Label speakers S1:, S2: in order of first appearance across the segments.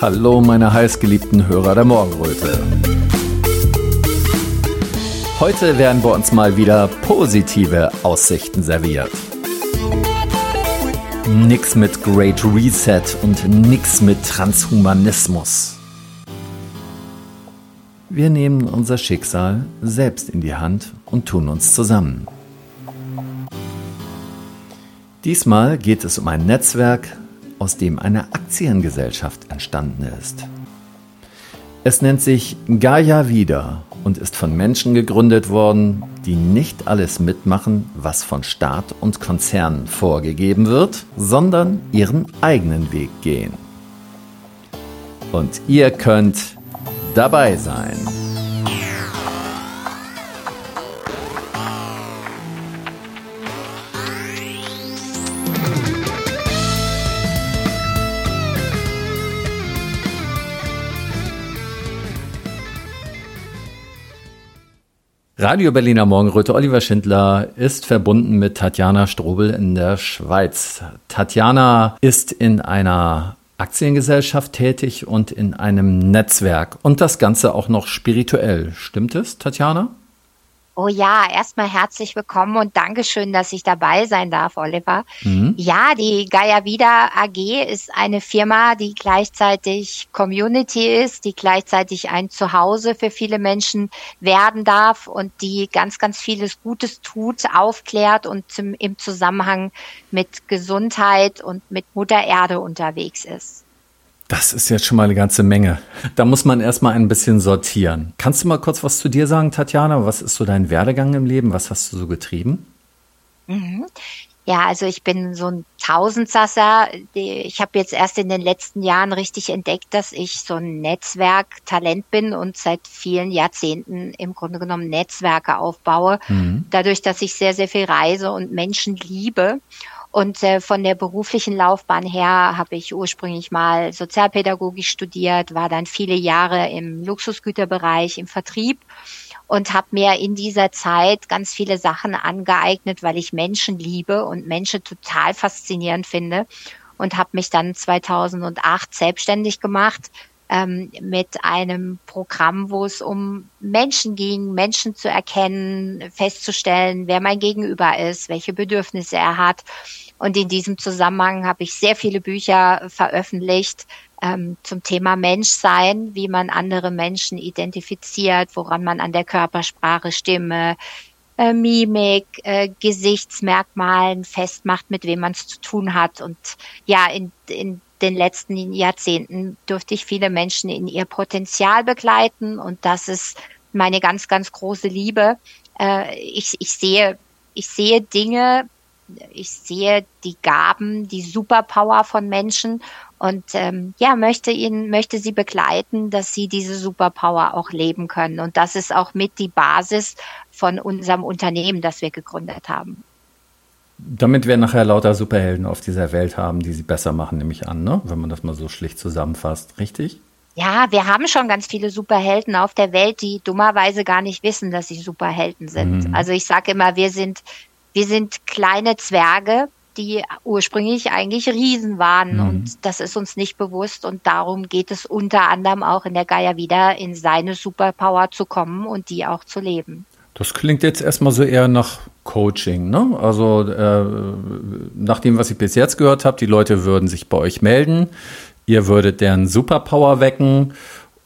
S1: Hallo, meine heißgeliebten Hörer der Morgenröte. Heute werden wir uns mal wieder positive Aussichten serviert. Nix mit Great Reset und nix mit Transhumanismus. Wir nehmen unser Schicksal selbst in die Hand und tun uns zusammen. Diesmal geht es um ein Netzwerk, aus dem eine Aktiengesellschaft entstanden ist. Es nennt sich Gaia Wieder und ist von Menschen gegründet worden, die nicht alles mitmachen, was von Staat und Konzernen vorgegeben wird, sondern ihren eigenen Weg gehen. Und ihr könnt dabei sein. Radio Berliner Morgenröte Oliver Schindler ist verbunden mit Tatjana Strobel in der Schweiz. Tatjana ist in einer Aktiengesellschaft tätig und in einem Netzwerk und das Ganze auch noch spirituell. Stimmt es, Tatjana?
S2: Oh ja, erstmal herzlich willkommen und Dankeschön, dass ich dabei sein darf, Oliver. Mhm. Ja, die Gaia Vida AG ist eine Firma, die gleichzeitig Community ist, die gleichzeitig ein Zuhause für viele Menschen werden darf und die ganz, ganz vieles Gutes tut, aufklärt und zum, im Zusammenhang mit Gesundheit und mit Mutter Erde unterwegs ist.
S1: Das ist jetzt schon mal eine ganze Menge. Da muss man erstmal ein bisschen sortieren. Kannst du mal kurz was zu dir sagen, Tatjana? Was ist so dein Werdegang im Leben? Was hast du so getrieben?
S2: Mhm. Ja, also ich bin so ein Tausendsasser. Ich habe jetzt erst in den letzten Jahren richtig entdeckt, dass ich so ein Netzwerktalent bin und seit vielen Jahrzehnten im Grunde genommen Netzwerke aufbaue. Mhm. Dadurch, dass ich sehr, sehr viel reise und Menschen liebe. Und äh, von der beruflichen Laufbahn her habe ich ursprünglich mal Sozialpädagogik studiert, war dann viele Jahre im Luxusgüterbereich, im Vertrieb und habe mir in dieser Zeit ganz viele Sachen angeeignet, weil ich Menschen liebe und Menschen total faszinierend finde und habe mich dann 2008 selbstständig gemacht ähm, mit einem Programm, wo es um Menschen ging, Menschen zu erkennen, festzustellen, wer mein Gegenüber ist, welche Bedürfnisse er hat. Und in diesem Zusammenhang habe ich sehr viele Bücher veröffentlicht ähm, zum Thema Menschsein, wie man andere Menschen identifiziert, woran man an der Körpersprache, Stimme, äh, Mimik, äh, Gesichtsmerkmalen festmacht, mit wem man es zu tun hat. Und ja, in, in den letzten Jahrzehnten durfte ich viele Menschen in ihr Potenzial begleiten und das ist meine ganz, ganz große Liebe. Äh, ich, ich sehe, ich sehe Dinge, ich sehe die Gaben, die Superpower von Menschen und ähm, ja, möchte ihnen, möchte sie begleiten, dass sie diese Superpower auch leben können. Und das ist auch mit die Basis von unserem Unternehmen, das wir gegründet haben.
S1: Damit wir nachher lauter Superhelden auf dieser Welt haben, die sie besser machen, nehme ich an, ne? wenn man das mal so schlicht zusammenfasst, richtig?
S2: Ja, wir haben schon ganz viele Superhelden auf der Welt, die dummerweise gar nicht wissen, dass sie Superhelden sind. Mhm. Also ich sage immer, wir sind, wir sind kleine Zwerge, die ursprünglich eigentlich Riesen waren mhm. und das ist uns nicht bewusst und darum geht es unter anderem auch in der Gaia wieder in seine Superpower zu kommen und die auch zu leben.
S1: Das klingt jetzt erstmal so eher nach Coaching, ne? Also äh, nach dem, was ich bis jetzt gehört habe, die Leute würden sich bei euch melden, ihr würdet deren Superpower wecken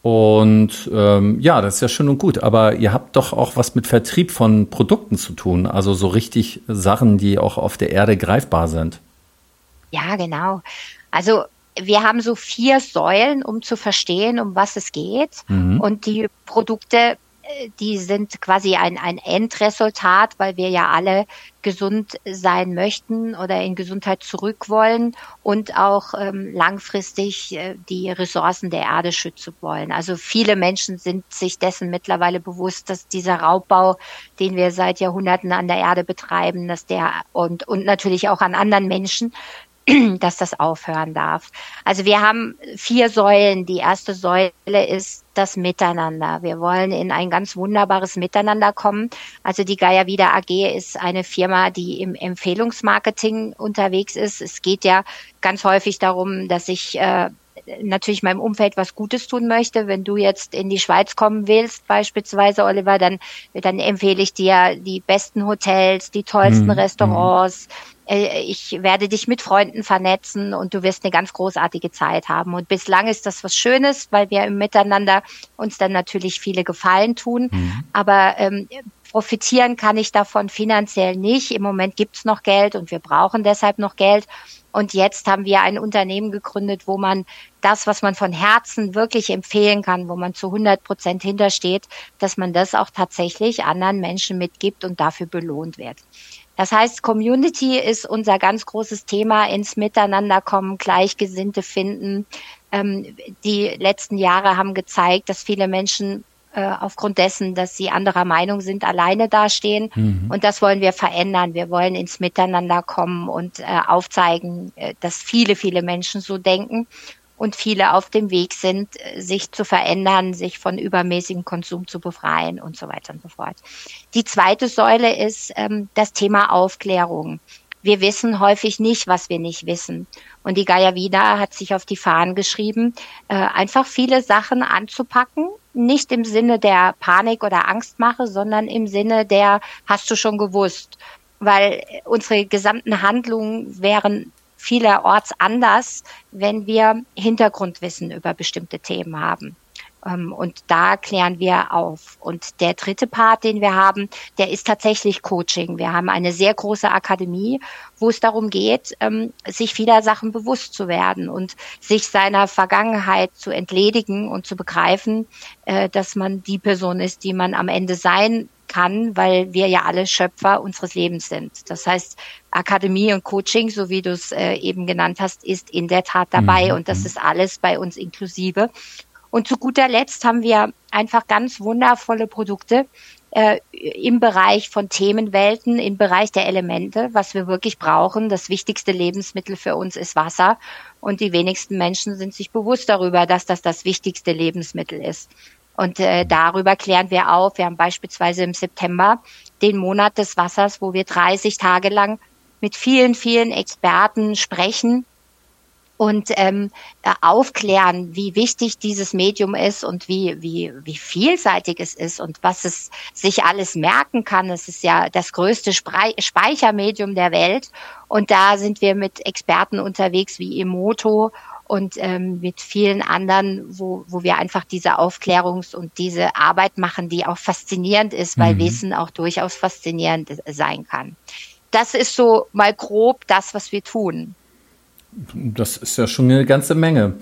S1: und ähm, ja, das ist ja schön und gut, aber ihr habt doch auch was mit Vertrieb von Produkten zu tun, also so richtig Sachen, die auch auf der Erde greifbar sind.
S2: Ja, genau. Also wir haben so vier Säulen, um zu verstehen, um was es geht. Mhm. Und die Produkte die sind quasi ein, ein Endresultat, weil wir ja alle gesund sein möchten oder in Gesundheit zurück wollen und auch ähm, langfristig äh, die Ressourcen der Erde schützen wollen. Also viele Menschen sind sich dessen mittlerweile bewusst, dass dieser Raubbau, den wir seit Jahrhunderten an der Erde betreiben, dass der und, und natürlich auch an anderen Menschen, dass das aufhören darf. Also wir haben vier Säulen. Die erste Säule ist das Miteinander. Wir wollen in ein ganz wunderbares Miteinander kommen. Also die Gaia Wieder AG ist eine Firma, die im Empfehlungsmarketing unterwegs ist. Es geht ja ganz häufig darum, dass ich äh, natürlich meinem Umfeld was Gutes tun möchte. Wenn du jetzt in die Schweiz kommen willst, beispielsweise, Oliver, dann, dann empfehle ich dir die besten Hotels, die tollsten mhm. Restaurants. Äh, ich werde dich mit Freunden vernetzen und du wirst eine ganz großartige Zeit haben. Und bislang ist das was Schönes, weil wir im Miteinander uns dann natürlich viele Gefallen tun. Mhm. Aber ähm, profitieren kann ich davon finanziell nicht. Im Moment gibt's noch Geld und wir brauchen deshalb noch Geld. Und jetzt haben wir ein Unternehmen gegründet, wo man das, was man von Herzen wirklich empfehlen kann, wo man zu 100 Prozent hintersteht, dass man das auch tatsächlich anderen Menschen mitgibt und dafür belohnt wird. Das heißt, Community ist unser ganz großes Thema, ins Miteinanderkommen, Gleichgesinnte finden. Ähm, die letzten Jahre haben gezeigt, dass viele Menschen äh, aufgrund dessen, dass sie anderer Meinung sind, alleine dastehen. Mhm. Und das wollen wir verändern. Wir wollen ins Miteinander kommen und äh, aufzeigen, äh, dass viele, viele Menschen so denken und viele auf dem Weg sind, äh, sich zu verändern, sich von übermäßigem Konsum zu befreien und so weiter und so fort. Die zweite Säule ist ähm, das Thema Aufklärung. Wir wissen häufig nicht, was wir nicht wissen. Und die Gaia Vida hat sich auf die Fahnen geschrieben, äh, einfach viele Sachen anzupacken nicht im Sinne der Panik oder Angstmache, sondern im Sinne der hast du schon gewusst, weil unsere gesamten Handlungen wären vielerorts anders, wenn wir Hintergrundwissen über bestimmte Themen haben. Ähm, und da klären wir auf. Und der dritte Part, den wir haben, der ist tatsächlich Coaching. Wir haben eine sehr große Akademie, wo es darum geht, ähm, sich vieler Sachen bewusst zu werden und sich seiner Vergangenheit zu entledigen und zu begreifen, äh, dass man die Person ist, die man am Ende sein kann, weil wir ja alle Schöpfer unseres Lebens sind. Das heißt, Akademie und Coaching, so wie du es äh, eben genannt hast, ist in der Tat dabei mhm. und das mhm. ist alles bei uns inklusive. Und zu guter Letzt haben wir einfach ganz wundervolle Produkte äh, im Bereich von Themenwelten, im Bereich der Elemente, was wir wirklich brauchen. Das wichtigste Lebensmittel für uns ist Wasser. Und die wenigsten Menschen sind sich bewusst darüber, dass das das wichtigste Lebensmittel ist. Und äh, darüber klären wir auf. Wir haben beispielsweise im September den Monat des Wassers, wo wir 30 Tage lang mit vielen, vielen Experten sprechen und ähm, äh, aufklären, wie wichtig dieses Medium ist und wie, wie, wie vielseitig es ist und was es sich alles merken kann. Es ist ja das größte Speichermedium der Welt. Und da sind wir mit Experten unterwegs wie Emoto und ähm, mit vielen anderen, wo, wo wir einfach diese Aufklärungs- und diese Arbeit machen, die auch faszinierend ist, weil mhm. Wissen auch durchaus faszinierend sein kann. Das ist so mal grob das, was wir tun.
S1: Das ist ja schon eine ganze Menge.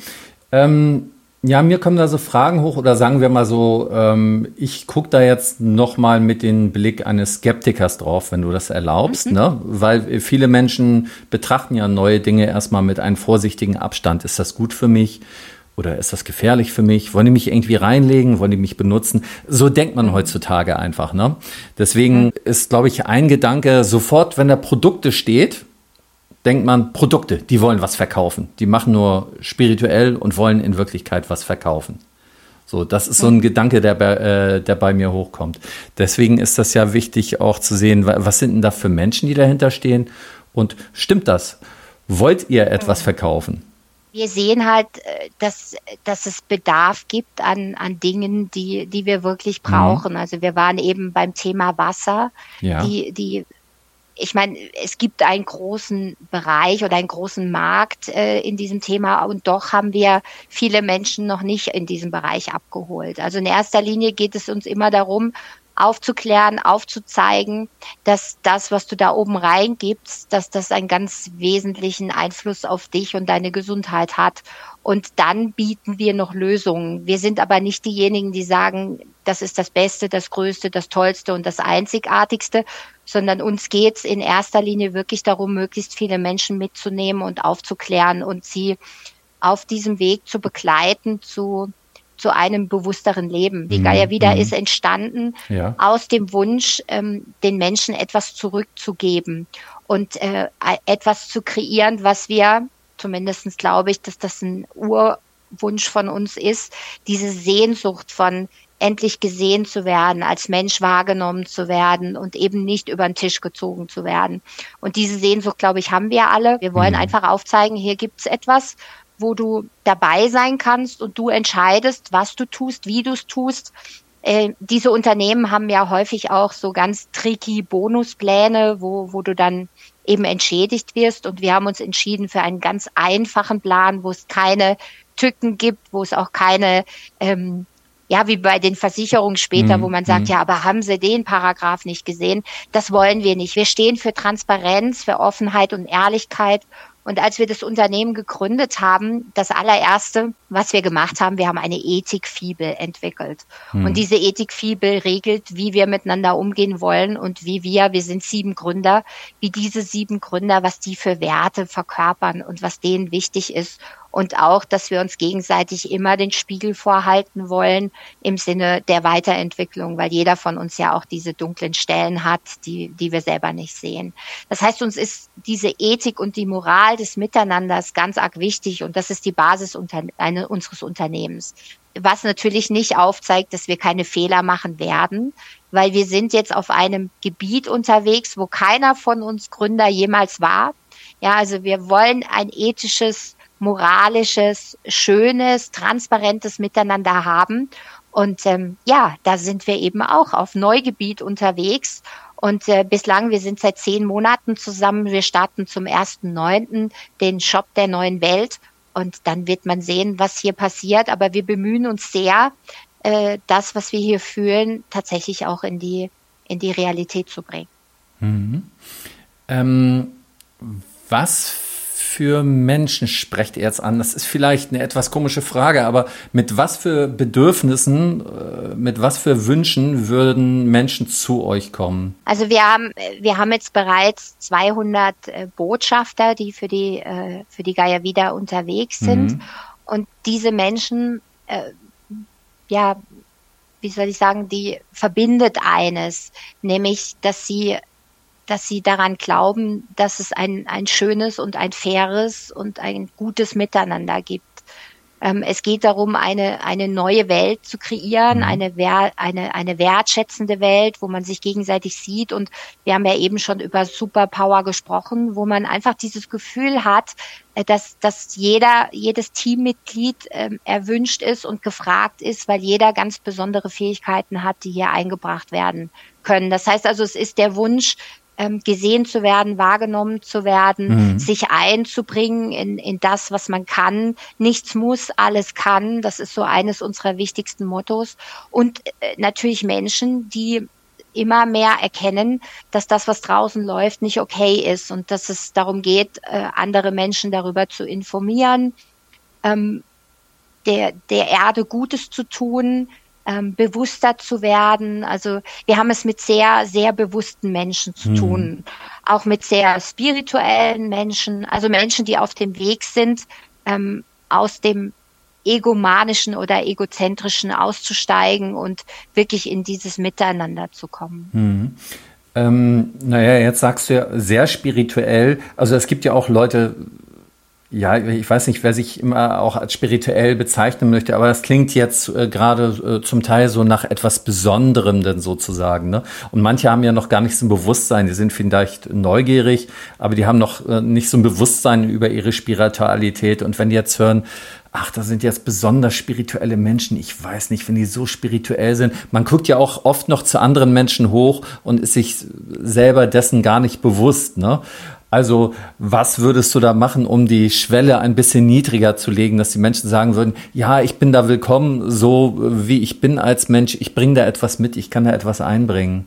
S1: Ähm, ja, mir kommen da so Fragen hoch oder sagen wir mal so, ähm, ich gucke da jetzt nochmal mit dem Blick eines Skeptikers drauf, wenn du das erlaubst, mhm. ne? Weil viele Menschen betrachten ja neue Dinge erstmal mit einem vorsichtigen Abstand. Ist das gut für mich? Oder ist das gefährlich für mich? Wollen die mich irgendwie reinlegen? Wollen die mich benutzen? So denkt man heutzutage einfach. Ne? Deswegen ist, glaube ich, ein Gedanke, sofort, wenn da Produkte steht, denkt man, Produkte, die wollen was verkaufen. Die machen nur spirituell und wollen in Wirklichkeit was verkaufen. So, das ist so ein Gedanke, der bei, äh, der bei mir hochkommt. Deswegen ist das ja wichtig auch zu sehen, was sind denn da für Menschen, die dahinter stehen? Und stimmt das? Wollt ihr etwas verkaufen?
S2: Wir sehen halt, äh, dass, dass es Bedarf gibt an, an Dingen, die, die wir wirklich mhm. brauchen. Mhm. Also wir waren eben beim Thema Wasser. Ja. Die, die ich meine, es gibt einen großen Bereich oder einen großen Markt äh, in diesem Thema und doch haben wir viele Menschen noch nicht in diesem Bereich abgeholt. Also in erster Linie geht es uns immer darum, aufzuklären, aufzuzeigen, dass das, was du da oben reingibst, dass das einen ganz wesentlichen Einfluss auf dich und deine Gesundheit hat. Und dann bieten wir noch Lösungen. Wir sind aber nicht diejenigen, die sagen, das ist das Beste, das Größte, das Tollste und das Einzigartigste, sondern uns geht's in erster Linie wirklich darum, möglichst viele Menschen mitzunehmen und aufzuklären und sie auf diesem Weg zu begleiten zu zu einem bewussteren Leben. Die mhm. Gaia wieder mhm. ist entstanden ja. aus dem Wunsch, ähm, den Menschen etwas zurückzugeben und äh, etwas zu kreieren, was wir, zumindestens glaube ich, dass das ein Urwunsch von uns ist, diese Sehnsucht von endlich gesehen zu werden, als Mensch wahrgenommen zu werden und eben nicht über den Tisch gezogen zu werden. Und diese Sehnsucht, glaube ich, haben wir alle. Wir wollen mhm. einfach aufzeigen, hier gibt's etwas, wo du dabei sein kannst und du entscheidest, was du tust, wie du es tust. Äh, diese Unternehmen haben ja häufig auch so ganz tricky Bonuspläne, wo, wo du dann eben entschädigt wirst. Und wir haben uns entschieden für einen ganz einfachen Plan, wo es keine Tücken gibt, wo es auch keine ähm, ja, wie bei den Versicherungen später, mhm. wo man sagt, mhm. ja, aber haben Sie den Paragraph nicht gesehen? Das wollen wir nicht. Wir stehen für Transparenz, für Offenheit und Ehrlichkeit und als wir das Unternehmen gegründet haben, das allererste, was wir gemacht haben, wir haben eine Ethikfibel entwickelt. Hm. Und diese Ethikfibel regelt, wie wir miteinander umgehen wollen und wie wir, wir sind sieben Gründer, wie diese sieben Gründer, was die für Werte verkörpern und was denen wichtig ist und auch, dass wir uns gegenseitig immer den Spiegel vorhalten wollen im Sinne der Weiterentwicklung, weil jeder von uns ja auch diese dunklen Stellen hat, die, die wir selber nicht sehen. Das heißt, uns ist diese Ethik und die Moral des Miteinanders ganz arg wichtig und das ist die Basis unter, eine, unseres Unternehmens. Was natürlich nicht aufzeigt, dass wir keine Fehler machen werden, weil wir sind jetzt auf einem Gebiet unterwegs, wo keiner von uns Gründer jemals war. Ja, also wir wollen ein ethisches moralisches, schönes, transparentes Miteinander haben. Und ähm, ja, da sind wir eben auch auf Neugebiet unterwegs. Und äh, bislang, wir sind seit zehn Monaten zusammen. Wir starten zum ersten Neunten den Shop der neuen Welt. Und dann wird man sehen, was hier passiert. Aber wir bemühen uns sehr, äh, das, was wir hier fühlen, tatsächlich auch in die, in die Realität zu bringen. Mhm.
S1: Ähm, was für Menschen sprecht ihr jetzt an? Das ist vielleicht eine etwas komische Frage, aber mit was für Bedürfnissen, äh, mit was für Wünschen würden Menschen zu euch kommen?
S2: Also wir haben, wir haben jetzt bereits 200 äh, Botschafter, die für die, äh, für die Gaia wieder unterwegs sind. Mhm. Und diese Menschen, ja, wie soll ich sagen, die verbindet eines, nämlich, dass sie dass sie daran glauben, dass es ein, ein schönes und ein faires und ein gutes Miteinander gibt. Ähm, es geht darum, eine, eine neue Welt zu kreieren, mhm. eine, eine, eine wertschätzende Welt, wo man sich gegenseitig sieht. Und wir haben ja eben schon über Superpower gesprochen, wo man einfach dieses Gefühl hat, äh, dass, dass jeder, jedes Teammitglied äh, erwünscht ist und gefragt ist, weil jeder ganz besondere Fähigkeiten hat, die hier eingebracht werden können. Das heißt also, es ist der Wunsch, ähm, gesehen zu werden, wahrgenommen zu werden, mhm. sich einzubringen in, in das, was man kann. Nichts muss, alles kann. Das ist so eines unserer wichtigsten Mottos. Und äh, natürlich Menschen, die immer mehr erkennen, dass das, was draußen läuft, nicht okay ist und dass es darum geht, äh, andere Menschen darüber zu informieren, ähm, der, der Erde Gutes zu tun, ähm, bewusster zu werden. Also wir haben es mit sehr, sehr bewussten Menschen zu mhm. tun, auch mit sehr spirituellen Menschen, also Menschen, die auf dem Weg sind, ähm, aus dem egomanischen oder egozentrischen auszusteigen und wirklich in dieses Miteinander zu kommen.
S1: Mhm. Ähm, naja, jetzt sagst du ja sehr spirituell. Also es gibt ja auch Leute, ja, ich weiß nicht, wer sich immer auch als spirituell bezeichnen möchte, aber das klingt jetzt äh, gerade äh, zum Teil so nach etwas Besonderem denn sozusagen. Ne? Und manche haben ja noch gar nicht so ein Bewusstsein, die sind vielleicht neugierig, aber die haben noch äh, nicht so ein Bewusstsein über ihre Spiritualität. Und wenn die jetzt hören, ach, da sind jetzt besonders spirituelle Menschen, ich weiß nicht, wenn die so spirituell sind. Man guckt ja auch oft noch zu anderen Menschen hoch und ist sich selber dessen gar nicht bewusst. Ne? Also was würdest du da machen, um die Schwelle ein bisschen niedriger zu legen, dass die Menschen sagen würden, ja, ich bin da willkommen, so wie ich bin als Mensch, ich bringe da etwas mit, ich kann da etwas einbringen?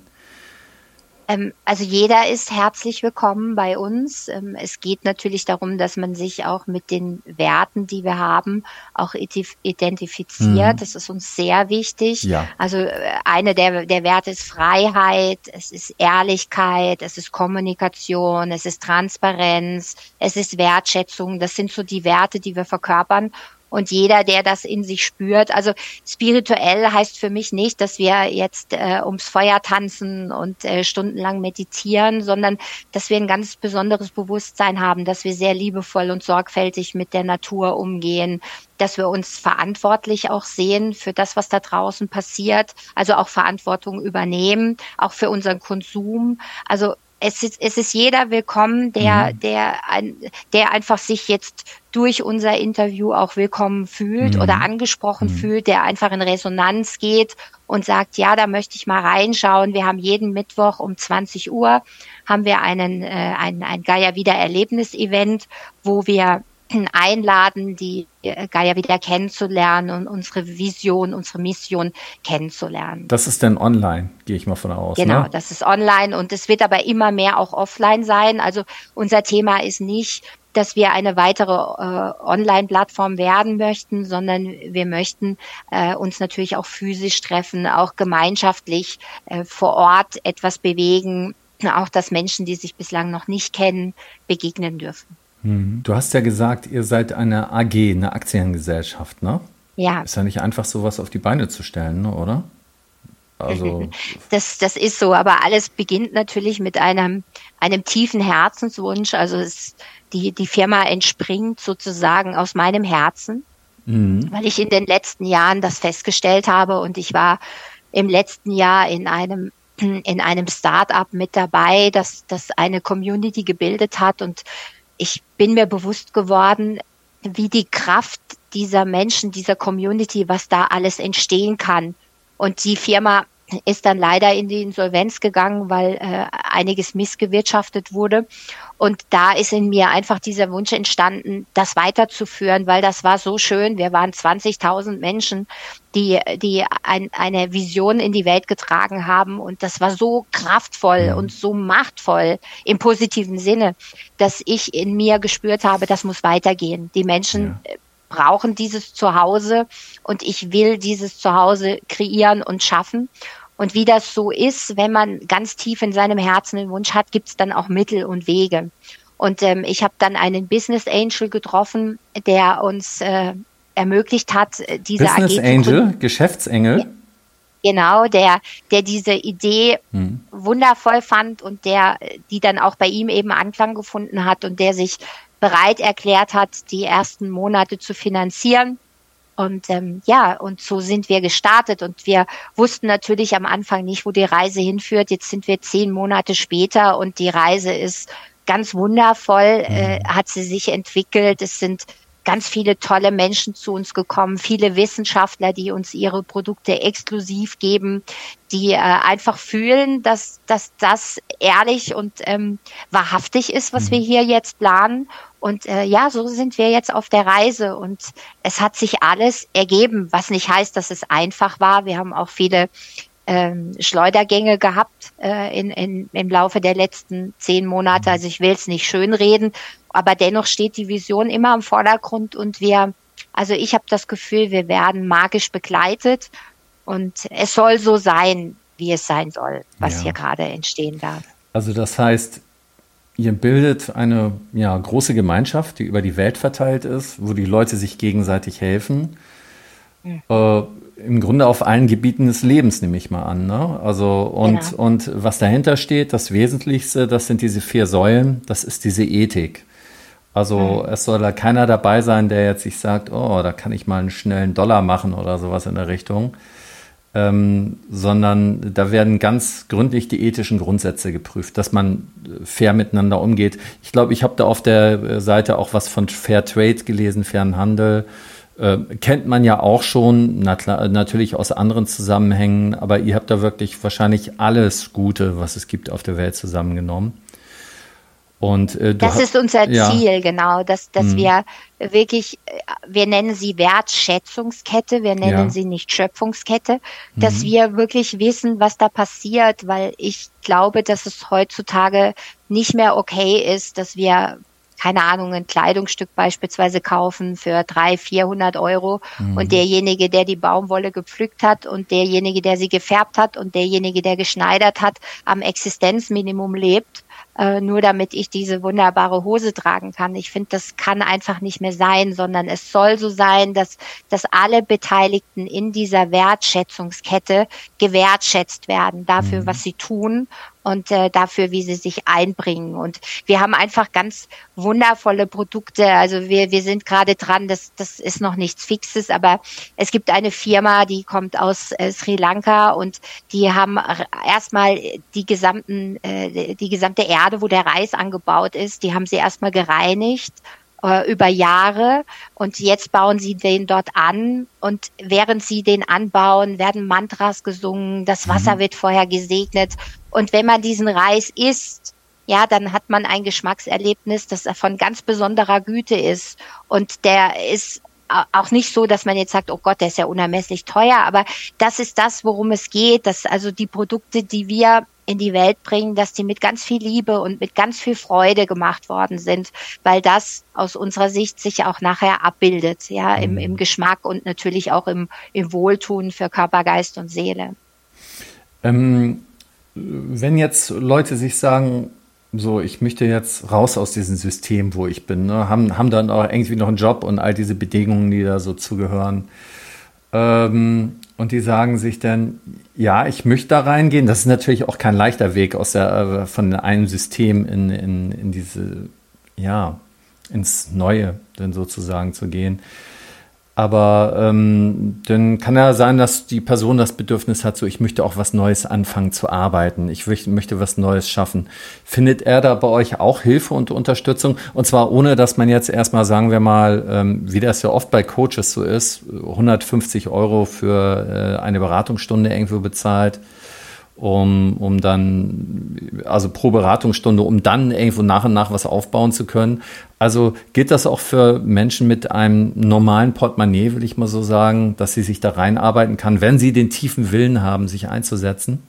S2: Ähm, also jeder ist herzlich willkommen bei uns. Ähm, es geht natürlich darum, dass man sich auch mit den Werten, die wir haben, auch identifiziert. Mhm. Das ist uns sehr wichtig. Ja. Also äh, eine der, der Werte ist Freiheit, es ist Ehrlichkeit, es ist Kommunikation, es ist Transparenz, es ist Wertschätzung. Das sind so die Werte, die wir verkörpern. Und jeder, der das in sich spürt, also spirituell heißt für mich nicht, dass wir jetzt äh, ums Feuer tanzen und äh, stundenlang meditieren, sondern dass wir ein ganz besonderes Bewusstsein haben, dass wir sehr liebevoll und sorgfältig mit der Natur umgehen, dass wir uns verantwortlich auch sehen für das, was da draußen passiert, also auch Verantwortung übernehmen, auch für unseren Konsum. Also es ist, es ist jeder willkommen, der, mhm. der, ein, der einfach sich jetzt durch unser Interview auch willkommen fühlt mhm. oder angesprochen mhm. fühlt, der einfach in Resonanz geht und sagt, ja, da möchte ich mal reinschauen. Wir haben jeden Mittwoch um 20 Uhr haben wir einen, äh, ein, ein Gaia wieder Erlebnis-Event, wo wir einladen, die äh, Gaia wieder kennenzulernen und unsere Vision, unsere Mission kennenzulernen.
S1: Das ist dann online, gehe ich mal von aus.
S2: Genau,
S1: ne?
S2: das ist online und es wird aber immer mehr auch offline sein. Also unser Thema ist nicht, dass wir eine weitere äh, Online-Plattform werden möchten, sondern wir möchten äh, uns natürlich auch physisch treffen, auch gemeinschaftlich äh, vor Ort etwas bewegen, auch dass Menschen, die sich bislang noch nicht kennen, begegnen dürfen.
S1: Mhm. Du hast ja gesagt, ihr seid eine AG, eine Aktiengesellschaft, ne?
S2: Ja.
S1: Ist ja nicht einfach, sowas auf die Beine zu stellen, ne, oder?
S2: Also. Das, das ist so, aber alles beginnt natürlich mit einem, einem tiefen Herzenswunsch. Also es, die, die Firma entspringt sozusagen aus meinem Herzen, mhm. weil ich in den letzten Jahren das festgestellt habe und ich war im letzten Jahr in einem in einem Start-up mit dabei, das, das eine Community gebildet hat und ich bin mir bewusst geworden, wie die Kraft dieser Menschen, dieser Community, was da alles entstehen kann. Und die Firma ist dann leider in die Insolvenz gegangen, weil äh, einiges missgewirtschaftet wurde. Und da ist in mir einfach dieser Wunsch entstanden, das weiterzuführen, weil das war so schön. Wir waren 20.000 Menschen, die, die ein, eine Vision in die Welt getragen haben. Und das war so kraftvoll und so machtvoll im positiven Sinne, dass ich in mir gespürt habe, das muss weitergehen. Die Menschen ja brauchen dieses Zuhause und ich will dieses Zuhause kreieren und schaffen. Und wie das so ist, wenn man ganz tief in seinem Herzen den Wunsch hat, gibt es dann auch Mittel und Wege. Und ähm, ich habe dann einen Business Angel getroffen, der uns äh, ermöglicht hat, äh, diese
S1: Business AG Angel, Geschäftsengel.
S2: Genau, der, der diese Idee hm. wundervoll fand und der, die dann auch bei ihm eben Anklang gefunden hat und der sich bereit erklärt hat, die ersten Monate zu finanzieren. Und ähm, ja, und so sind wir gestartet und wir wussten natürlich am Anfang nicht, wo die Reise hinführt. Jetzt sind wir zehn Monate später und die Reise ist ganz wundervoll, äh, mhm. hat sie sich entwickelt. Es sind ganz viele tolle Menschen zu uns gekommen, viele Wissenschaftler, die uns ihre Produkte exklusiv geben, die äh, einfach fühlen, dass, dass das ehrlich und ähm, wahrhaftig ist, was mhm. wir hier jetzt planen. Und äh, ja, so sind wir jetzt auf der Reise und es hat sich alles ergeben, was nicht heißt, dass es einfach war. Wir haben auch viele ähm, Schleudergänge gehabt äh, in, in, im Laufe der letzten zehn Monate. Also ich will es nicht schönreden, aber dennoch steht die Vision immer im Vordergrund und wir, also ich habe das Gefühl, wir werden magisch begleitet und es soll so sein, wie es sein soll, was ja. hier gerade entstehen darf.
S1: Also das heißt, ihr bildet eine ja, große Gemeinschaft, die über die Welt verteilt ist, wo die Leute sich gegenseitig helfen. Äh, im Grunde auf allen Gebieten des Lebens, nehme ich mal an. Ne? Also, und, genau. und was dahinter steht, das Wesentlichste, das sind diese vier Säulen, das ist diese Ethik. Also mhm. es soll da keiner dabei sein, der jetzt sich sagt, oh, da kann ich mal einen schnellen Dollar machen oder sowas in der Richtung. Ähm, sondern da werden ganz gründlich die ethischen Grundsätze geprüft, dass man fair miteinander umgeht. Ich glaube, ich habe da auf der Seite auch was von Fair Trade gelesen, fairen Handel. Äh, kennt man ja auch schon, na klar, natürlich aus anderen Zusammenhängen, aber ihr habt da wirklich wahrscheinlich alles Gute, was es gibt auf der Welt zusammengenommen.
S2: Und, äh, das ist unser ja. Ziel, genau, dass, dass hm. wir wirklich, äh, wir nennen sie Wertschätzungskette, wir nennen ja. sie nicht Schöpfungskette, dass mhm. wir wirklich wissen, was da passiert, weil ich glaube, dass es heutzutage nicht mehr okay ist, dass wir keine Ahnung, ein Kleidungsstück beispielsweise kaufen für drei, vierhundert Euro mhm. und derjenige, der die Baumwolle gepflückt hat und derjenige, der sie gefärbt hat und derjenige, der geschneidert hat, am Existenzminimum lebt äh, nur damit ich diese wunderbare Hose tragen kann. Ich finde, das kann einfach nicht mehr sein, sondern es soll so sein, dass, dass alle Beteiligten in dieser Wertschätzungskette gewertschätzt werden dafür, mhm. was sie tun und äh, dafür, wie sie sich einbringen. Und wir haben einfach ganz wundervolle Produkte. Also wir, wir sind gerade dran, das, das ist noch nichts Fixes, aber es gibt eine Firma, die kommt aus äh, Sri Lanka und die haben erstmal die gesamten, äh, die gesamte Erde, wo der Reis angebaut ist, die haben sie erstmal gereinigt äh, über Jahre und jetzt bauen sie den dort an und während sie den anbauen, werden Mantras gesungen, das Wasser mhm. wird vorher gesegnet und wenn man diesen Reis isst, ja, dann hat man ein Geschmackserlebnis, das von ganz besonderer Güte ist und der ist auch nicht so, dass man jetzt sagt, oh Gott, der ist ja unermesslich teuer, aber das ist das, worum es geht, dass also die Produkte, die wir in die Welt bringen, dass die mit ganz viel Liebe und mit ganz viel Freude gemacht worden sind, weil das aus unserer Sicht sich auch nachher abbildet, ja, im, im mhm. Geschmack und natürlich auch im, im Wohltun für Körper, Geist und Seele.
S1: Ähm, wenn jetzt Leute sich sagen, so, ich möchte jetzt raus aus diesem System, wo ich bin, ne? haben, haben dann auch irgendwie noch einen Job und all diese Bedingungen, die da so zugehören. Ähm, und die sagen sich dann, ja, ich möchte da reingehen. Das ist natürlich auch kein leichter Weg aus der, äh, von einem System in, in, in diese, ja, ins Neue dann sozusagen zu gehen. Aber ähm, dann kann ja sein, dass die Person das Bedürfnis hat, so ich möchte auch was Neues anfangen zu arbeiten. Ich möchte was Neues schaffen. Findet er da bei euch auch Hilfe und Unterstützung? Und zwar ohne, dass man jetzt erstmal, sagen wir mal, ähm, wie das ja oft bei Coaches so ist, 150 Euro für äh, eine Beratungsstunde irgendwo bezahlt um, um dann, also pro Beratungsstunde, um dann irgendwo nach und nach was aufbauen zu können. Also geht das auch für Menschen mit einem normalen Portemonnaie, will ich mal so sagen, dass sie sich da reinarbeiten kann, wenn sie den tiefen Willen haben, sich einzusetzen?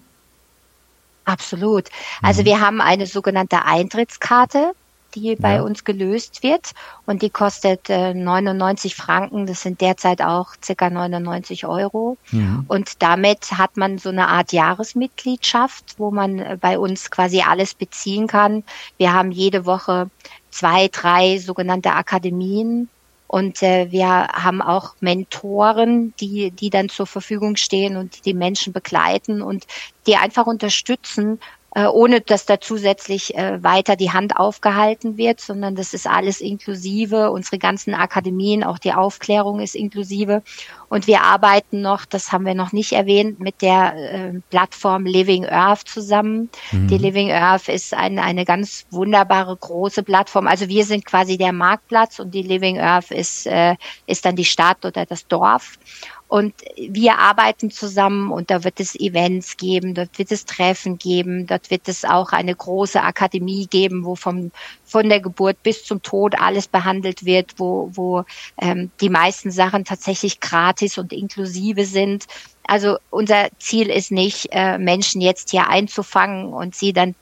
S2: Absolut. Also mhm. wir haben eine sogenannte Eintrittskarte die bei ja. uns gelöst wird. Und die kostet äh, 99 Franken. Das sind derzeit auch circa 99 Euro. Mhm. Und damit hat man so eine Art Jahresmitgliedschaft, wo man äh, bei uns quasi alles beziehen kann. Wir haben jede Woche zwei, drei sogenannte Akademien. Und äh, wir haben auch Mentoren, die, die dann zur Verfügung stehen und die, die Menschen begleiten und die einfach unterstützen, äh, ohne dass da zusätzlich äh, weiter die Hand aufgehalten wird, sondern das ist alles inklusive, unsere ganzen Akademien, auch die Aufklärung ist inklusive. Und wir arbeiten noch, das haben wir noch nicht erwähnt, mit der äh, Plattform Living Earth zusammen. Mhm. Die Living Earth ist ein, eine ganz wunderbare große Plattform. Also wir sind quasi der Marktplatz und die Living Earth ist, äh, ist dann die Stadt oder das Dorf. Und wir arbeiten zusammen und da wird es Events geben, dort wird es Treffen geben, dort wird es auch eine große Akademie geben, wo vom, von der Geburt bis zum Tod alles behandelt wird, wo, wo ähm, die meisten Sachen tatsächlich gratis und inklusive sind. Also unser Ziel ist nicht, äh, Menschen jetzt hier einzufangen und sie dann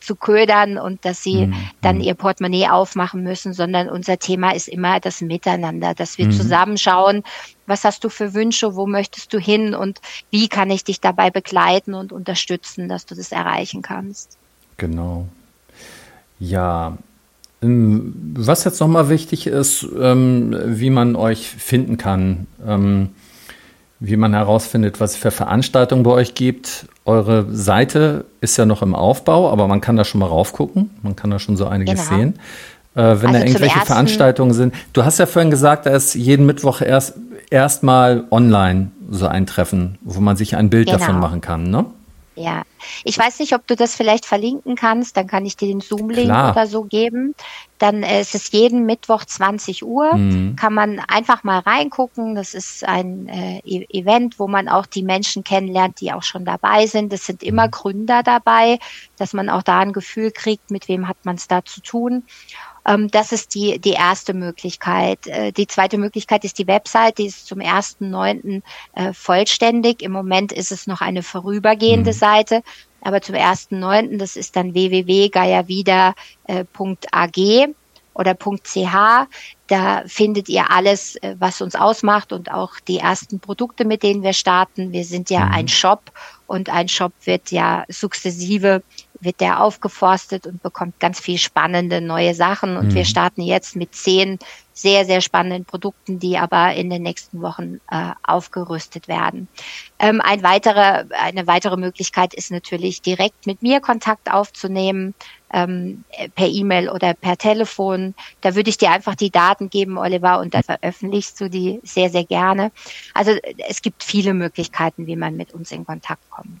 S2: zu ködern und dass sie mhm. dann mhm. ihr Portemonnaie aufmachen müssen, sondern unser Thema ist immer das Miteinander, dass wir mhm. zusammenschauen, was hast du für Wünsche, wo möchtest du hin und wie kann ich dich dabei begleiten und unterstützen, dass du das erreichen kannst.
S1: Genau. Ja, ähm, was jetzt nochmal wichtig ist, ähm, wie man euch finden kann. Ähm, wie man herausfindet, was es für Veranstaltungen bei euch gibt. Eure Seite ist ja noch im Aufbau, aber man kann da schon mal raufgucken. Man kann da schon so einiges genau. sehen. Äh, wenn also da irgendwelche Veranstaltungen sind. Du hast ja vorhin gesagt, da ist jeden Mittwoch erst erstmal online so ein Treffen, wo man sich ein Bild genau. davon machen kann, ne?
S2: Ja, ich weiß nicht, ob du das vielleicht verlinken kannst, dann kann ich dir den Zoom-Link oder so geben. Dann äh, ist es jeden Mittwoch 20 Uhr, mhm. kann man einfach mal reingucken. Das ist ein äh, e Event, wo man auch die Menschen kennenlernt, die auch schon dabei sind. Es sind immer mhm. Gründer dabei, dass man auch da ein Gefühl kriegt, mit wem hat man es da zu tun. Ähm, das ist die, die erste Möglichkeit. Äh, die zweite Möglichkeit ist die Website, die ist zum 1.9. Äh, vollständig. Im Moment ist es noch eine vorübergehende mhm. Seite, aber zum 1.9., das ist dann www.gaiavida.ag oder .ch. Da findet ihr alles, äh, was uns ausmacht und auch die ersten Produkte, mit denen wir starten. Wir sind ja ein mhm. Shop und ein Shop wird ja sukzessive wird der aufgeforstet und bekommt ganz viel spannende neue Sachen. Und mhm. wir starten jetzt mit zehn sehr, sehr spannenden Produkten, die aber in den nächsten Wochen äh, aufgerüstet werden. Ähm, ein weitere, eine weitere Möglichkeit ist natürlich direkt mit mir Kontakt aufzunehmen, ähm, per E-Mail oder per Telefon. Da würde ich dir einfach die Daten geben, Oliver, und dann veröffentlichst du die sehr, sehr gerne. Also es gibt viele Möglichkeiten, wie man mit uns in Kontakt kommt.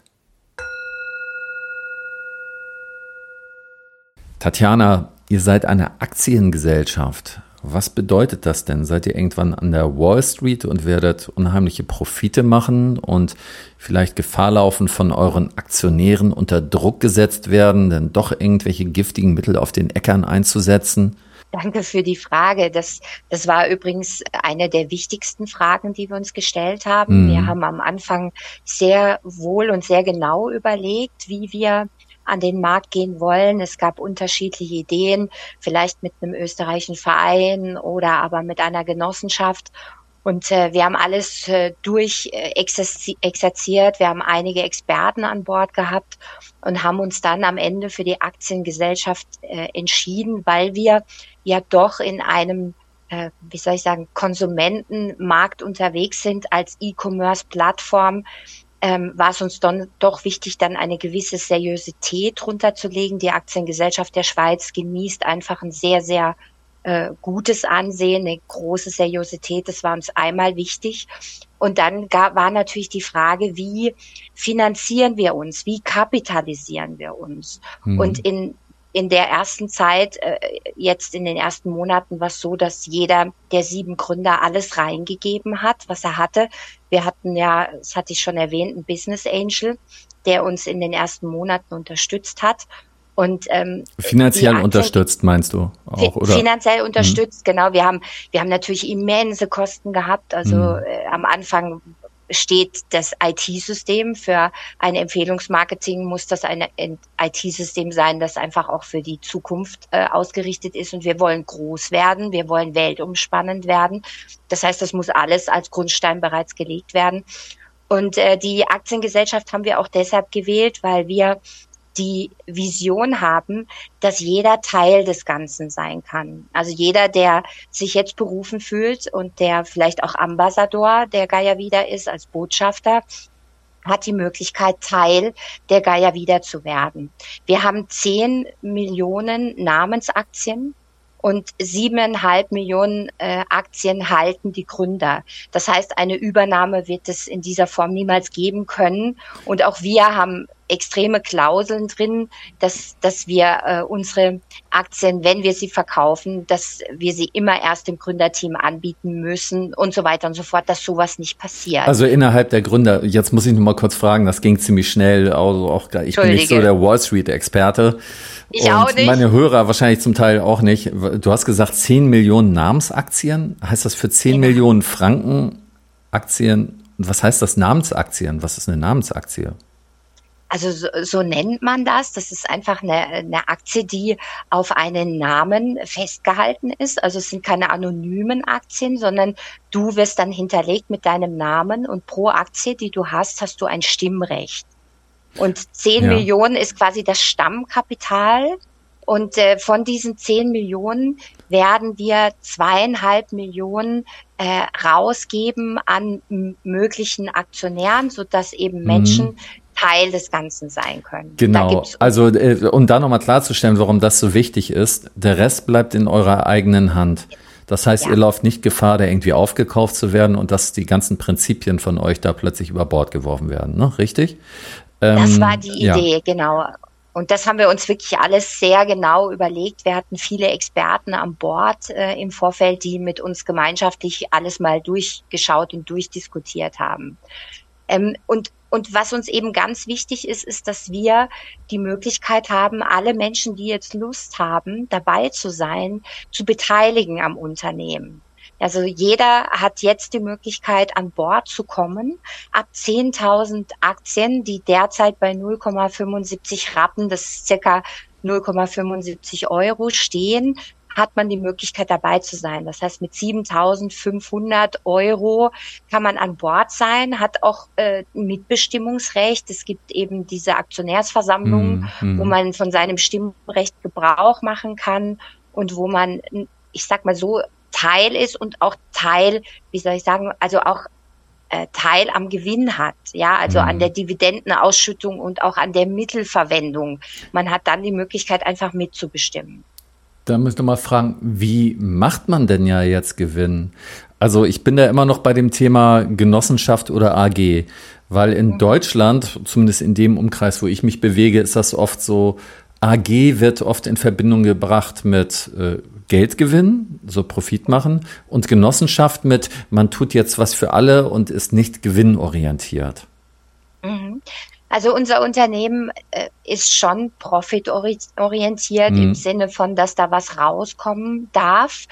S1: Tatjana, ihr seid eine Aktiengesellschaft. Was bedeutet das denn? Seid ihr irgendwann an der Wall Street und werdet unheimliche Profite machen und vielleicht Gefahr laufen, von euren Aktionären unter Druck gesetzt werden, denn doch irgendwelche giftigen Mittel auf den Äckern einzusetzen?
S2: Danke für die Frage. Das, das war übrigens eine der wichtigsten Fragen, die wir uns gestellt haben. Mhm. Wir haben am Anfang sehr wohl und sehr genau überlegt, wie wir an den Markt gehen wollen. Es gab unterschiedliche Ideen, vielleicht mit einem österreichischen Verein oder aber mit einer Genossenschaft. Und äh, wir haben alles äh, durch äh, exerziert. Wir haben einige Experten an Bord gehabt und haben uns dann am Ende für die Aktiengesellschaft äh, entschieden, weil wir ja doch in einem äh, wie soll ich sagen, Konsumentenmarkt unterwegs sind als E-Commerce-Plattform, ähm, war es uns dann doch wichtig, dann eine gewisse Seriosität runterzulegen. Die Aktiengesellschaft der Schweiz genießt einfach ein sehr, sehr äh, gutes Ansehen, eine große Seriosität. Das war uns einmal wichtig. Und dann gab, war natürlich die Frage, wie finanzieren wir uns? Wie kapitalisieren wir uns? Mhm. Und in in der ersten Zeit, äh, jetzt in den ersten Monaten, war es so, dass jeder der sieben Gründer alles reingegeben hat, was er hatte. Wir hatten ja, das hatte ich schon erwähnt, einen Business Angel, der uns in den ersten Monaten unterstützt hat. Und ähm,
S1: finanziell unterstützt meinst du auch oder
S2: finanziell mhm. unterstützt mhm. genau wir haben wir haben natürlich immense Kosten gehabt also mhm. äh, am Anfang steht das IT-System. Für ein Empfehlungsmarketing muss das ein IT-System sein, das einfach auch für die Zukunft äh, ausgerichtet ist. Und wir wollen groß werden, wir wollen weltumspannend werden. Das heißt, das muss alles als Grundstein bereits gelegt werden. Und äh, die Aktiengesellschaft haben wir auch deshalb gewählt, weil wir die Vision haben, dass jeder Teil des Ganzen sein kann. Also jeder, der sich jetzt berufen fühlt und der vielleicht auch Ambassador der Gaia wieder ist, als Botschafter, hat die Möglichkeit, Teil der Gaia wieder zu werden. Wir haben zehn Millionen Namensaktien und siebeneinhalb Millionen äh, Aktien halten die Gründer. Das heißt, eine Übernahme wird es in dieser Form niemals geben können. Und auch wir haben extreme Klauseln drin, dass, dass wir äh, unsere Aktien, wenn wir sie verkaufen, dass wir sie immer erst dem Gründerteam anbieten müssen und so weiter und so fort, dass sowas nicht passiert.
S1: Also innerhalb der Gründer, jetzt muss ich noch mal kurz fragen, das ging ziemlich schnell, also auch ich bin nicht so der Wall Street Experte. Ich und auch nicht. Meine Hörer wahrscheinlich zum Teil auch nicht. Du hast gesagt 10 Millionen Namensaktien. Heißt das für 10 genau. Millionen Franken Aktien? Was heißt das Namensaktien? Was ist eine Namensaktie?
S2: Also so, so nennt man das. Das ist einfach eine, eine Aktie, die auf einen Namen festgehalten ist. Also es sind keine anonymen Aktien, sondern du wirst dann hinterlegt mit deinem Namen und pro Aktie, die du hast, hast du ein Stimmrecht. Und 10 ja. Millionen ist quasi das Stammkapital. Und äh, von diesen 10 Millionen werden wir zweieinhalb Millionen äh, rausgeben an möglichen Aktionären, sodass eben mhm. Menschen mhm. Teil des Ganzen sein können.
S1: Genau. Also äh, um da nochmal klarzustellen, warum das so wichtig ist, der Rest bleibt in eurer eigenen Hand. Das heißt, ja. ihr lauft nicht Gefahr, da irgendwie aufgekauft zu werden und dass die ganzen Prinzipien von euch da plötzlich über Bord geworfen werden, ne? Richtig?
S2: das ähm, war die Idee, ja. genau. Und das haben wir uns wirklich alles sehr genau überlegt. Wir hatten viele Experten an Bord äh, im Vorfeld, die mit uns gemeinschaftlich alles mal durchgeschaut und durchdiskutiert haben. Ähm, und und was uns eben ganz wichtig ist, ist, dass wir die Möglichkeit haben, alle Menschen, die jetzt Lust haben, dabei zu sein, zu beteiligen am Unternehmen. Also jeder hat jetzt die Möglichkeit, an Bord zu kommen. Ab 10.000 Aktien, die derzeit bei 0,75 Rappen, das ist circa 0,75 Euro stehen, hat man die Möglichkeit dabei zu sein. Das heißt, mit 7.500 Euro kann man an Bord sein, hat auch äh, Mitbestimmungsrecht. Es gibt eben diese Aktionärsversammlungen, mm, mm. wo man von seinem Stimmrecht Gebrauch machen kann und wo man, ich sag mal so, Teil ist und auch Teil, wie soll ich sagen, also auch äh, Teil am Gewinn hat, ja, also mhm. an der Dividendenausschüttung und auch an der Mittelverwendung. Man hat dann die Möglichkeit, einfach mitzubestimmen.
S1: Da müsste mal fragen, wie macht man denn ja jetzt Gewinn? Also ich bin da immer noch bei dem Thema Genossenschaft oder AG, weil in mhm. Deutschland, zumindest in dem Umkreis, wo ich mich bewege, ist das oft so, AG wird oft in Verbindung gebracht mit äh, Geldgewinn, so Profit machen, und Genossenschaft mit, man tut jetzt was für alle und ist nicht gewinnorientiert.
S2: Mhm. Also unser Unternehmen äh, ist schon profitorientiert mhm. im Sinne von, dass da was rauskommen darf,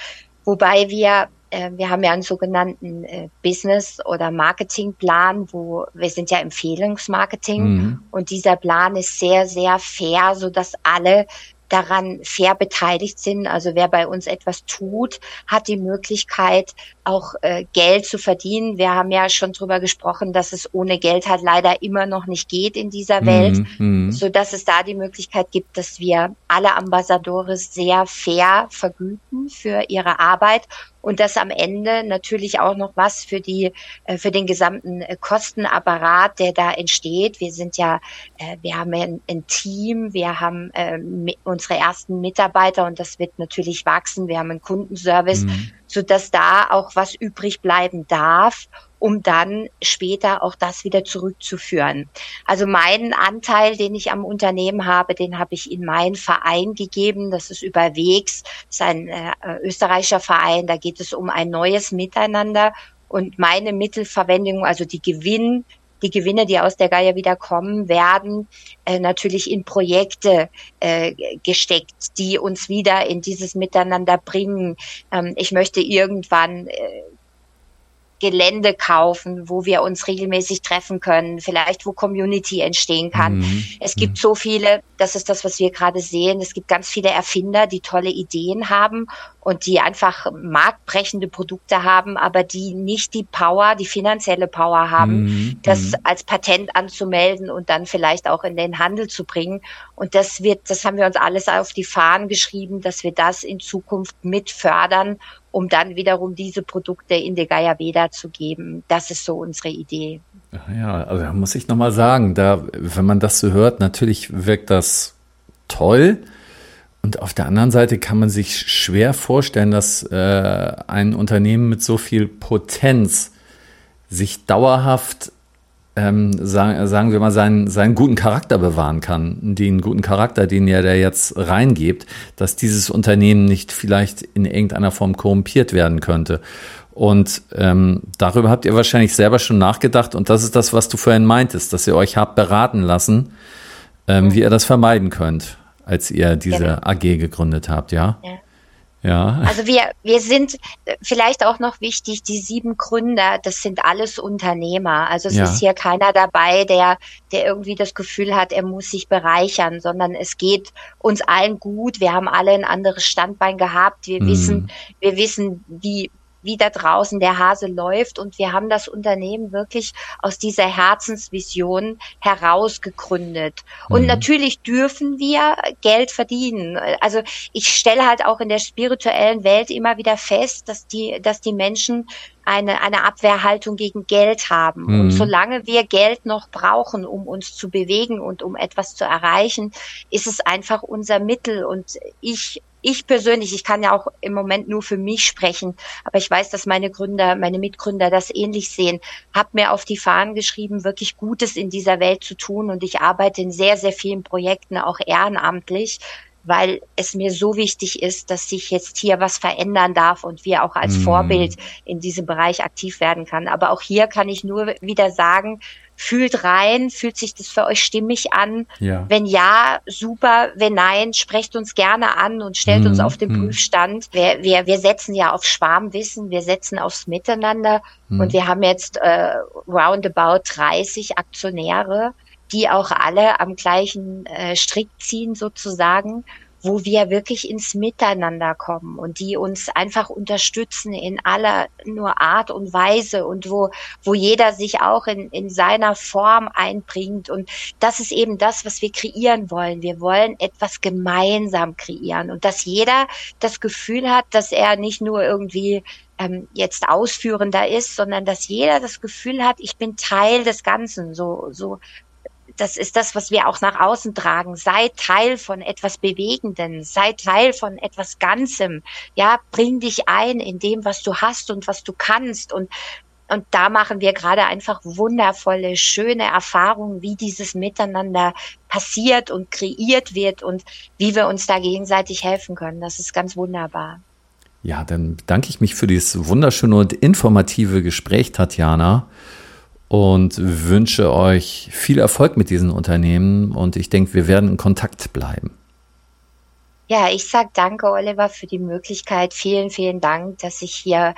S2: wobei wir äh, wir haben ja einen sogenannten äh, Business- oder Marketingplan, wo wir sind ja Empfehlungsmarketing mhm. und dieser Plan ist sehr, sehr fair, so dass alle daran fair beteiligt sind. Also wer bei uns etwas tut, hat die Möglichkeit, auch äh, Geld zu verdienen. Wir haben ja schon drüber gesprochen, dass es ohne Geld halt leider immer noch nicht geht in dieser Welt, mm, so dass es da die Möglichkeit gibt, dass wir alle Ambassadore sehr fair vergüten für ihre Arbeit und dass am Ende natürlich auch noch was für die äh, für den gesamten äh, Kostenapparat, der da entsteht. Wir sind ja, äh, wir haben ein, ein Team, wir haben unsere ersten Mitarbeiter und das wird natürlich wachsen. Wir haben einen Kundenservice, mhm. So dass da auch was übrig bleiben darf um dann später auch das wieder zurückzuführen. Also meinen Anteil, den ich am Unternehmen habe, den habe ich in meinen Verein gegeben. Das ist überwegs, das ist ein äh, österreichischer Verein. Da geht es um ein neues Miteinander und meine Mittelverwendung, also die Gewinn, die Gewinne, die aus der Geier wieder kommen, werden äh, natürlich in Projekte äh, gesteckt, die uns wieder in dieses Miteinander bringen. Ähm, ich möchte irgendwann äh, Gelände kaufen, wo wir uns regelmäßig treffen können, vielleicht wo Community entstehen kann. Mhm. Es gibt mhm. so viele, das ist das, was wir gerade sehen, es gibt ganz viele Erfinder, die tolle Ideen haben und die einfach marktbrechende Produkte haben, aber die nicht die Power, die finanzielle Power haben, mhm. das mhm. als Patent anzumelden und dann vielleicht auch in den Handel zu bringen. Und das wird, das haben wir uns alles auf die Fahnen geschrieben, dass wir das in Zukunft mit fördern um dann wiederum diese Produkte in die Gayaveda zu geben. Das ist so unsere Idee.
S1: Ja, also da muss ich nochmal sagen, da, wenn man das so hört, natürlich wirkt das toll. Und auf der anderen Seite kann man sich schwer vorstellen, dass äh, ein Unternehmen mit so viel Potenz sich dauerhaft ähm, sagen, sagen wir mal, seinen, seinen guten Charakter bewahren kann, den guten Charakter, den er da jetzt reingibt, dass dieses Unternehmen nicht vielleicht in irgendeiner Form korrumpiert werden könnte. Und ähm, darüber habt ihr wahrscheinlich selber schon nachgedacht. Und das ist das, was du vorhin meintest, dass ihr euch habt beraten lassen, ähm, mhm. wie ihr das vermeiden könnt, als ihr diese ja. AG gegründet habt, ja? ja.
S2: Ja. Also wir, wir sind äh, vielleicht auch noch wichtig, die sieben Gründer, das sind alles Unternehmer. Also es ja. ist hier keiner dabei, der, der irgendwie das Gefühl hat, er muss sich bereichern, sondern es geht uns allen gut. Wir haben alle ein anderes Standbein gehabt. Wir mhm. wissen, wir wissen, wie, wie da draußen der Hase läuft. Und wir haben das Unternehmen wirklich aus dieser Herzensvision heraus gegründet. Und mhm. natürlich dürfen wir Geld verdienen. Also ich stelle halt auch in der spirituellen Welt immer wieder fest, dass die, dass die Menschen eine, eine Abwehrhaltung gegen Geld haben. Mhm. Und solange wir Geld noch brauchen, um uns zu bewegen und um etwas zu erreichen, ist es einfach unser Mittel. Und ich ich persönlich, ich kann ja auch im Moment nur für mich sprechen, aber ich weiß, dass meine Gründer, meine Mitgründer das ähnlich sehen, habe mir auf die Fahnen geschrieben, wirklich Gutes in dieser Welt zu tun und ich arbeite in sehr, sehr vielen Projekten auch ehrenamtlich, weil es mir so wichtig ist, dass sich jetzt hier was verändern darf und wir auch als mm. Vorbild in diesem Bereich aktiv werden kann. Aber auch hier kann ich nur wieder sagen, fühlt rein, fühlt sich das für euch stimmig an? Ja. Wenn ja, super. Wenn nein, sprecht uns gerne an und stellt mhm. uns auf den mhm. Prüfstand. Wir, wir, wir setzen ja auf Schwarmwissen, wir setzen aufs Miteinander mhm. und wir haben jetzt äh, roundabout 30 Aktionäre, die auch alle am gleichen äh, Strick ziehen sozusagen. Wo wir wirklich ins Miteinander kommen und die uns einfach unterstützen in aller nur Art und Weise und wo, wo jeder sich auch in, in seiner Form einbringt. Und das ist eben das, was wir kreieren wollen. Wir wollen etwas gemeinsam kreieren und dass jeder das Gefühl hat, dass er nicht nur irgendwie ähm, jetzt ausführender ist, sondern dass jeder das Gefühl hat, ich bin Teil des Ganzen. So, so, das ist das, was wir auch nach außen tragen. Sei Teil von etwas Bewegenden, sei Teil von etwas Ganzem. Ja, bring dich ein in dem, was du hast und was du kannst und und da machen wir gerade einfach wundervolle, schöne Erfahrungen, wie dieses Miteinander passiert und kreiert wird und wie wir uns da gegenseitig helfen können. Das ist ganz wunderbar.
S1: Ja, dann bedanke ich mich für dieses wunderschöne und informative Gespräch, Tatjana, und wünsche euch viel Erfolg mit diesen Unternehmen. Und ich denke, wir werden in Kontakt bleiben.
S2: Ja, ich sage danke, Oliver, für die Möglichkeit. Vielen, vielen Dank, dass ich hier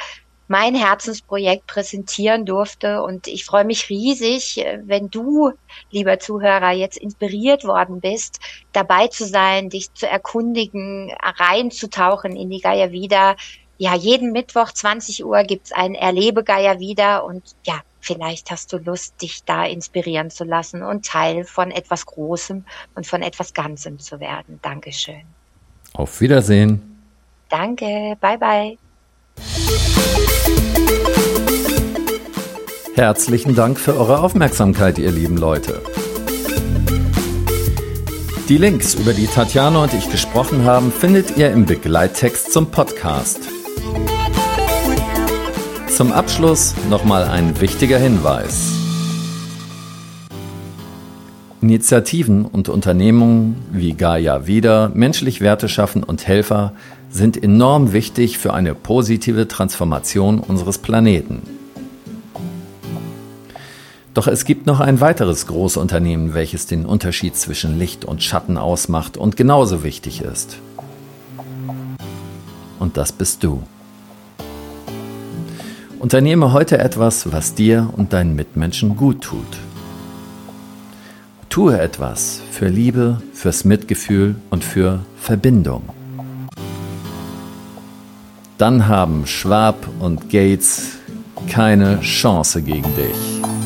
S2: mein Herzensprojekt präsentieren durfte. Und ich freue mich riesig, wenn du, lieber Zuhörer, jetzt inspiriert worden bist, dabei zu sein, dich zu erkundigen, reinzutauchen in die Gaia wieder. Ja, jeden Mittwoch 20 Uhr gibt's ein Erlebe Gaia wieder und ja, vielleicht hast du Lust, dich da inspirieren zu lassen und Teil von etwas Großem und von etwas Ganzem zu werden. Dankeschön.
S1: Auf Wiedersehen.
S2: Danke, bye bye.
S1: Herzlichen Dank für eure Aufmerksamkeit, ihr lieben Leute. Die Links, über die Tatjana und ich gesprochen haben, findet ihr im Begleittext zum Podcast. Zum Abschluss nochmal ein wichtiger Hinweis. Initiativen und Unternehmungen wie Gaia Wieder, Menschlich Werte schaffen und Helfer sind enorm wichtig für eine positive Transformation unseres Planeten. Doch es gibt noch ein weiteres Großunternehmen, welches den Unterschied zwischen Licht und Schatten ausmacht und genauso wichtig ist. Und das bist du. Unternehme heute etwas, was dir und deinen Mitmenschen gut tut. Tue etwas für Liebe, fürs Mitgefühl und für Verbindung. Dann haben Schwab und Gates keine Chance gegen dich.